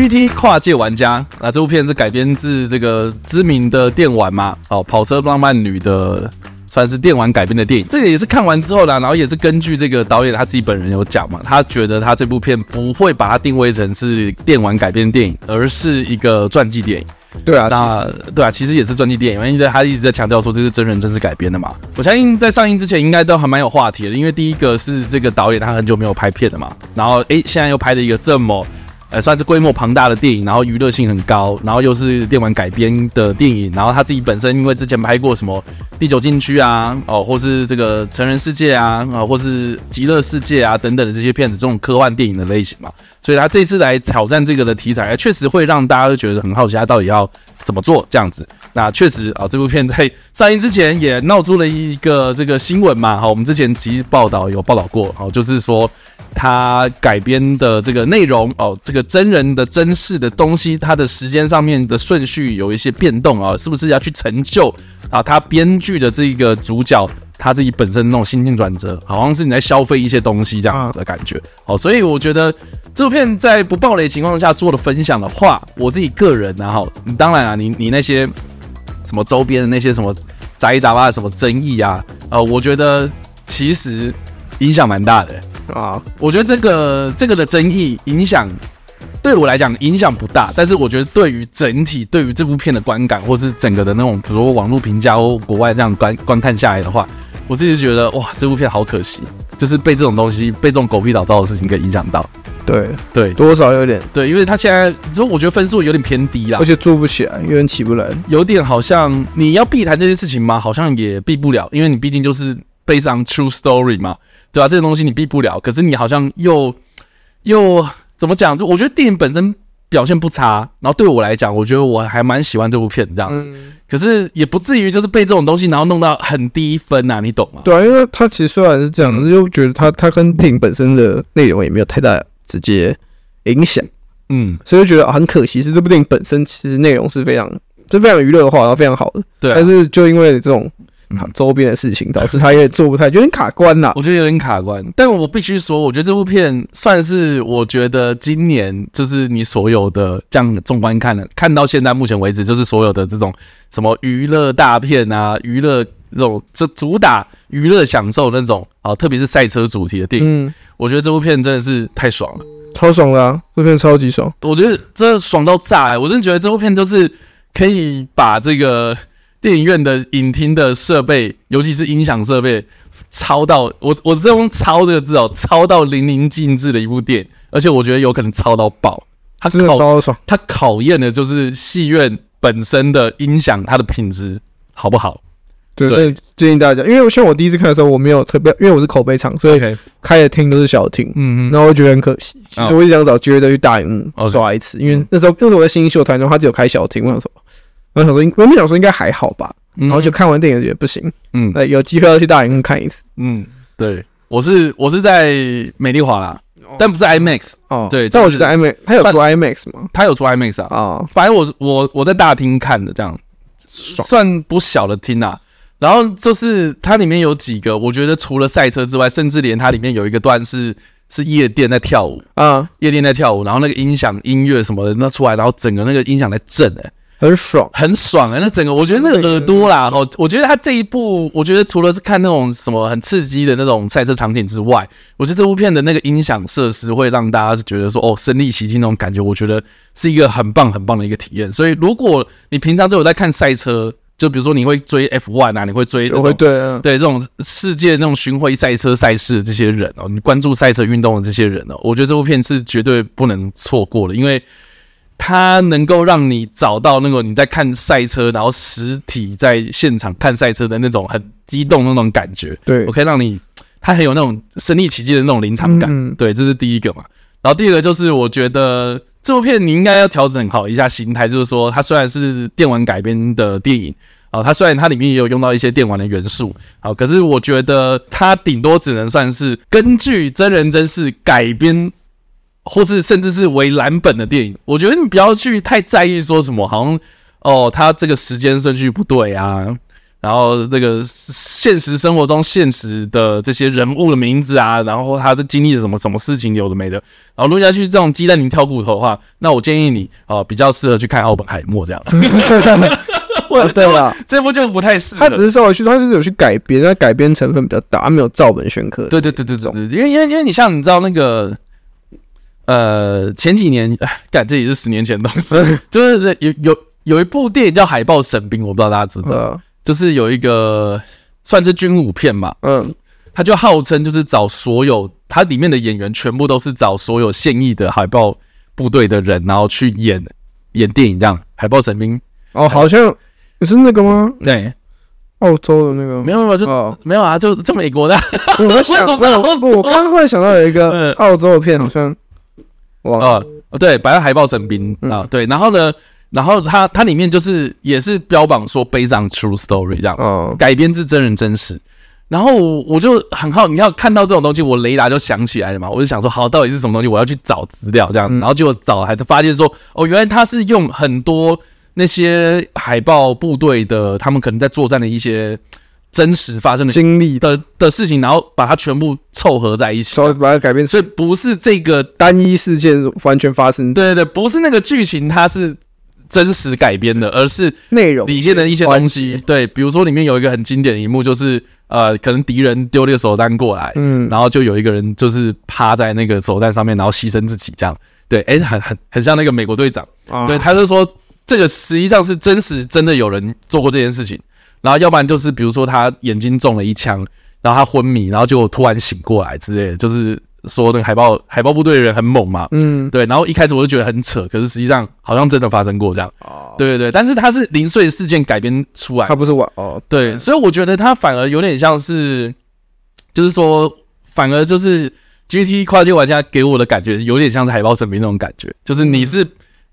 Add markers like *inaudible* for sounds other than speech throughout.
GT 跨界玩家，那这部片是改编自这个知名的电玩嘛？哦，跑车浪漫女的，算是电玩改编的电影。这个也是看完之后啦，然后也是根据这个导演他自己本人有讲嘛，他觉得他这部片不会把它定位成是电玩改编电影，而是一个传记电影。对啊，那对啊，其实也是传记电影，因为他一直在强调说这是真人真事改编的嘛。我相信在上映之前应该都还蛮有话题的，因为第一个是这个导演他很久没有拍片了嘛，然后诶，现在又拍了一个这么。呃，算是规模庞大的电影，然后娱乐性很高，然后又是电玩改编的电影，然后他自己本身因为之前拍过什么《第九禁区》啊，哦，或是这个成人世界啊，啊，或是极乐世界啊等等的这些片子，这种科幻电影的类型嘛，所以他这次来挑战这个的题材，确实会让大家都觉得很好奇，他到底要怎么做这样子。那确实啊，这部片在上映之前也闹出了一个这个新闻嘛，好，我们之前其实报道有报道过，哦，就是说。他改编的这个内容哦，这个真人的真事的东西，它的时间上面的顺序有一些变动啊，是不是要去成就啊？他编剧的这个主角他自己本身那种心境转折，好像是你在消费一些东西这样子的感觉。好，所以我觉得这部片在不暴雷情况下做的分享的话，我自己个人呢，哈，当然啊，你你那些什么周边的那些什么杂七杂八的什么争议啊，呃，我觉得其实影响蛮大的。啊，我觉得这个这个的争议影响对我来讲影响不大，但是我觉得对于整体对于这部片的观感，或是整个的那种，比如说网络评价或国外这样观观看下来的话，我自己觉得哇，这部片好可惜，就是被这种东西被这种狗屁倒灶的事情给影响到。对对，多少有点对，因为他现在之后我觉得分数有点偏低啦，而且做不起来，有点起不来，有点好像你要避谈这些事情吗？好像也避不了，因为你毕竟就是 based on true story 嘛。对啊，这种东西你避不了，可是你好像又又怎么讲？就我觉得电影本身表现不差，然后对我来讲，我觉得我还蛮喜欢这部片这样子。嗯、可是也不至于就是被这种东西然后弄到很低分呐、啊，你懂吗？对啊，因为它其实虽然是这样，嗯、就觉得它它跟电影本身的内容也没有太大直接影响。嗯，所以就觉得很可惜，是这部电影本身其实内容是非常就非常娱乐化，然后非常好的。对、啊，但是就因为这种。周边的事情导致他也做不太，有点卡关呐。我觉得有点卡关，但我必须说，我觉得这部片算是我觉得今年就是你所有的这样纵观看了，看到现在目前为止，就是所有的这种什么娱乐大片啊，娱乐这种就主打娱乐享受那种啊，特别是赛车主题的电影，嗯，我觉得这部片真的是太爽了，超爽的啊，这部片超级爽，我觉得真的爽到炸欸，我真的觉得这部片就是可以把这个。电影院的影厅的设备，尤其是音响设备，超到我，我是用“超”这个字哦，超到淋漓尽致的一部电影，而且我觉得有可能超到爆。它考，超爽，它考验的就是戏院本身的音响，它的品质好不好？对，对，建议大家，因为像我第一次看的时候，我没有特别，因为我是口碑场，所以开的厅都是小厅，嗯嗯，然后我觉得很可惜，所以我一直想找机会再去大荧幕刷一次，因为那时候那时候我在新秀团中，他只有开小厅，我想说。我想说，我没想说应该还好吧，然后就看完电影也不行，嗯，有机会要去大荧幕看一次，嗯，对，我是我是在美丽华啦，但不是 IMAX 哦，对，但我觉得 IMAX 它有出 IMAX 吗？它有出 IMAX 啊，啊，反正我我我在大厅看的，这样算不小的厅啊。然后就是它里面有几个，我觉得除了赛车之外，甚至连它里面有一个段是是夜店在跳舞啊，夜店在跳舞，然后那个音响音乐什么的那出来，然后整个那个音响在震哎。很爽，很爽啊、欸！那整个我觉得那个耳朵啦，哦，我觉得他这一部，我觉得除了是看那种什么很刺激的那种赛车场景之外，我觉得这部片的那个音响设施会让大家觉得说，哦，身临其境那种感觉，我觉得是一个很棒很棒的一个体验。所以，如果你平常就有在看赛车，就比如说你会追 F1 啊，你会追这种对对这种世界那种巡回赛车赛事的这些人哦，你关注赛车运动的这些人哦，我觉得这部片是绝对不能错过的，因为。它能够让你找到那个你在看赛车，然后实体在现场看赛车的那种很激动的那种感觉。对，我可以让你，它很有那种身临其境的那种临场感。嗯，对，这是第一个嘛。然后第二个就是，我觉得这部片你应该要调整好一下心态，就是说它虽然是电玩改编的电影啊，它虽然它里面也有用到一些电玩的元素，好，可是我觉得它顶多只能算是根据真人真事改编。或是甚至是为蓝本的电影，我觉得你不要去太在意说什么，好像哦，他这个时间顺序不对啊，然后这个现实生活中现实的这些人物的名字啊，然后他的经历了什么什么事情，有的没的。然后如果要去这种鸡蛋里挑骨头的话，那我建议你哦、呃，比较适合去看奥本海默这样。对了，*laughs* 这部就不太适合。他只是稍微去，他就是有去改编，但改编成分比较大，他没有照本宣科。对对对对对，对，因为因为因为你像你知道那个，呃，前几年，哎，干这也是十年前的东西，*laughs* 就是有有有一部电影叫《海豹神兵》，我不知道大家知不知道。嗯。就是有一个算是军武片嘛，嗯，他就号称就是找所有他里面的演员全部都是找所有现役的海豹部队的人，然后去演演电影这样。海豹神兵。哦，好像是那个吗？对，澳洲的那个。没有没有就、哦、没有啊，就就美国的。我想 *laughs* 我我刚刚想到有一个澳洲的片，好像哇哦对，白海豹神兵啊、嗯，对，然后呢？然后它它里面就是也是标榜说 based on true story 这样，哦，改编自真人真事。然后我就很好，你要看到这种东西，我雷达就响起来了嘛。我就想说，好，到底是什么东西？我要去找资料这样。然后结果找还发现说，哦，原来他是用很多那些海豹部队的他们可能在作战的一些真实发生的经历的的事情，然后把它全部凑合在一起，所以把它改编。所以不是这个单一事件完全发生。对对对，不是那个剧情，它是。真实改编的，而是内容里面的一些东西。对，比如说里面有一个很经典的一幕，就是呃，可能敌人丢了一个手弹过来，嗯，然后就有一个人就是趴在那个手弹上面，然后牺牲自己，这样。对，哎、欸，很很很像那个美国队长。啊、对，他就说这个实际上是真实，真的有人做过这件事情。然后要不然就是比如说他眼睛中了一枪，然后他昏迷，然后就突然醒过来之类的，就是。说那个海豹海豹部队的人很猛嘛，嗯，对，然后一开始我就觉得很扯，可是实际上好像真的发生过这样，哦，对对对，但是它是零碎事件改编出来，它不是玩哦，对，所以我觉得它反而有点像是，就是说，反而就是 GT 跨界玩家给我的感觉有点像是海豹神兵那种感觉，就是你是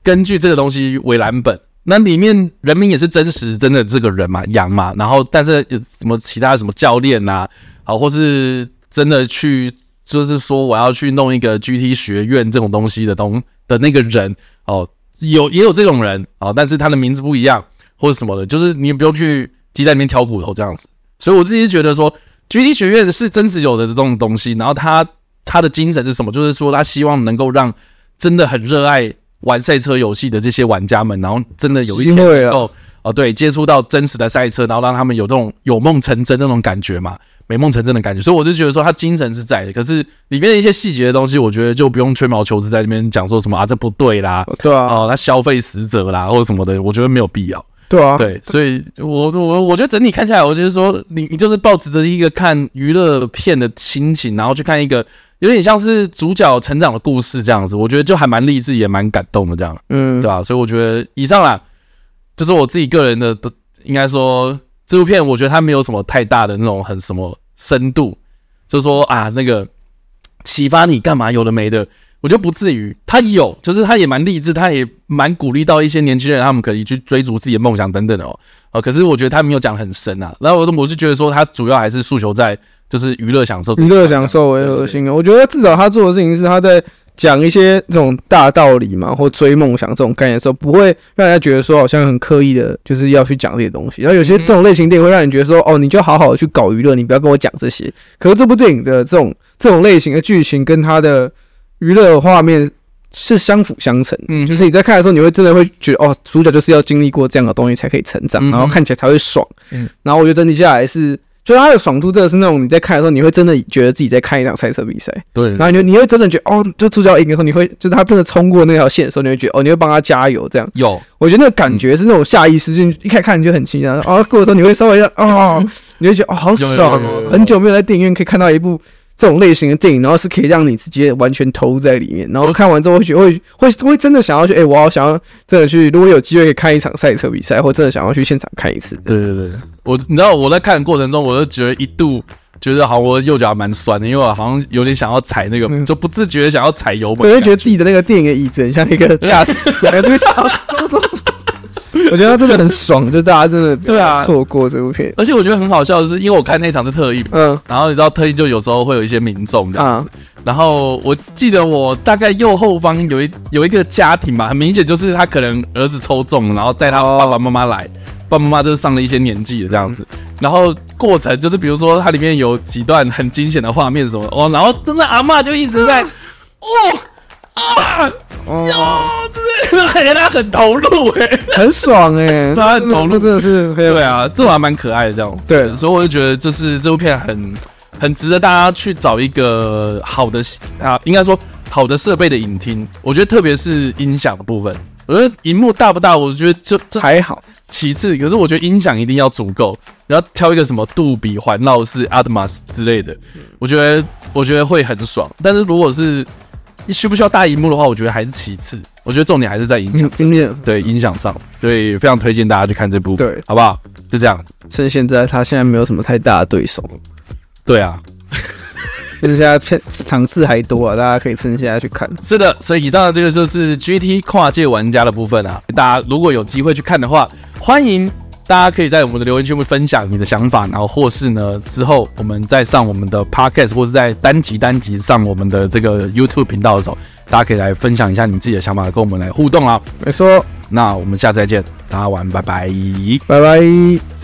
根据这个东西为蓝本，那里面人名也是真实真的这个人嘛，杨嘛，然后但是有什么其他什么教练呐，好，或是真的去。就是说，我要去弄一个 GT 学院这种东西的东的那个人哦，有也有这种人哦，但是他的名字不一样或者什么的，就是你也不用去鸡蛋里面挑骨头这样子。所以我自己觉得说，GT 学院是真实有的这种东西，然后他他的精神是什么？就是说他希望能够让真的很热爱玩赛车游戏的这些玩家们，然后真的有一天能够哦，对，接触到真实的赛车，然后让他们有这种有梦成真那种感觉嘛。美梦成真的感觉，所以我就觉得说他精神是在的，可是里面的一些细节的东西，我觉得就不用吹毛求疵在那边讲说什么啊，这不对啦，对啊，哦，他消费死者啦或者什么的，我觉得没有必要，对啊，对，所以我我我觉得整体看下来，我觉得说你你就是抱持着一个看娱乐片的心情，然后去看一个有点像是主角成长的故事这样子，我觉得就还蛮励志，也蛮感动的这样，嗯，对吧？所以我觉得以上啦，这是我自己个人的的，应该说这部片，我觉得它没有什么太大的那种很什么。深度，就是说啊，那个启发你干嘛？有的没的，我觉得不至于。他有，就是他也蛮励志，他也蛮鼓励到一些年轻人，他们可以去追逐自己的梦想等等的哦。呃，可是我觉得他没有讲很深啊。然后我我就觉得说，他主要还是诉求在就是娱乐享受，娱乐享受为核心的。我觉得至少他做的事情是他在。讲一些这种大道理嘛，或追梦想这种概念的时候，不会让人家觉得说好像很刻意的，就是要去讲这些东西。然后有些这种类型电影会让你觉得说，哦，你就好好的去搞娱乐，你不要跟我讲这些。可是这部电影的这种这种类型的剧情跟它的娱乐画面是相辅相成。嗯，就是你在看的时候，你会真的会觉得，哦，主角就是要经历过这样的东西才可以成长，然后看起来才会爽。嗯，然后我觉得整体下来是。就是它的爽度，真的是那种你在看的时候，你会真的觉得自己在看一场赛车比赛。对，然后你你会真的觉得，哦，就主角赢的时候，你会就是他真的冲过那条线的时候，你会觉得，哦，你会帮他加油，这样。有，我觉得那个感觉是那种下意识，就一开始看你就很轻松，哦，过的时候你会稍微要，哦，你会觉得，哦，好爽，很久没有在电影院可以看到一部。这种类型的电影，然后是可以让你直接完全投入在里面，然后看完之后会觉会会会真的想要去，哎、欸，我好想要真的去，如果有机会可以看一场赛车比赛，或真的想要去现场看一次。对对对，我你知道我在看的过程中，我就觉得一度觉得好像我右脚蛮酸的，因为我好像有点想要踩那个，嗯、就不自觉想要踩油门，我就觉得自己的那个电影的椅子很像一个驾驶。*laughs* *laughs* 我觉得他真的很爽，就大家真的对啊错过这部片，而且我觉得很好笑的是，因为我看那场是特映，嗯，然后你知道特映就有时候会有一些民众这样子，然后我记得我大概右后方有一有一个家庭吧，很明显就是他可能儿子抽中，然后带他爸爸妈妈来，爸爸妈妈都是上了一些年纪的这样子，然后过程就是比如说它里面有几段很惊险的画面什么哦，然后真的阿嬷就一直在哦啊哦，真的感觉他很投入哎，很爽哎，他很投入真的是。对啊，这还蛮可爱的这样，对，所以我就觉得这是这部片很很值得大家去找一个好的啊，应该说好的设备的影厅，我觉得特别是音响的部分。我觉得荧幕大不大，我觉得这这还好。其次，可是我觉得音响一定要足够，然后挑一个什么杜比环绕式、Atmos 之类的，我觉得我觉得会很爽。但是如果是你需不需要大荧幕的话，我觉得还是其次。我觉得重点还是在音对音响上，所以非常推荐大家去看这部，对，好不好？就这样子。趁现在他现在没有什么太大的对手，对啊。现在片场次还多啊，大家可以趁现在去看。是的，所以以上的这个就是 GT 跨界玩家的部分啊。大家如果有机会去看的话，欢迎大家可以在我们的留言区分享你的想法，然后或是呢之后我们再上我们的 Podcast 或是在单集单集上我们的这个 YouTube 频道的时候，大家可以来分享一下你自己的想法，跟我们来互动啊。没错，那我们下次再见，大家晚安，拜拜，拜拜。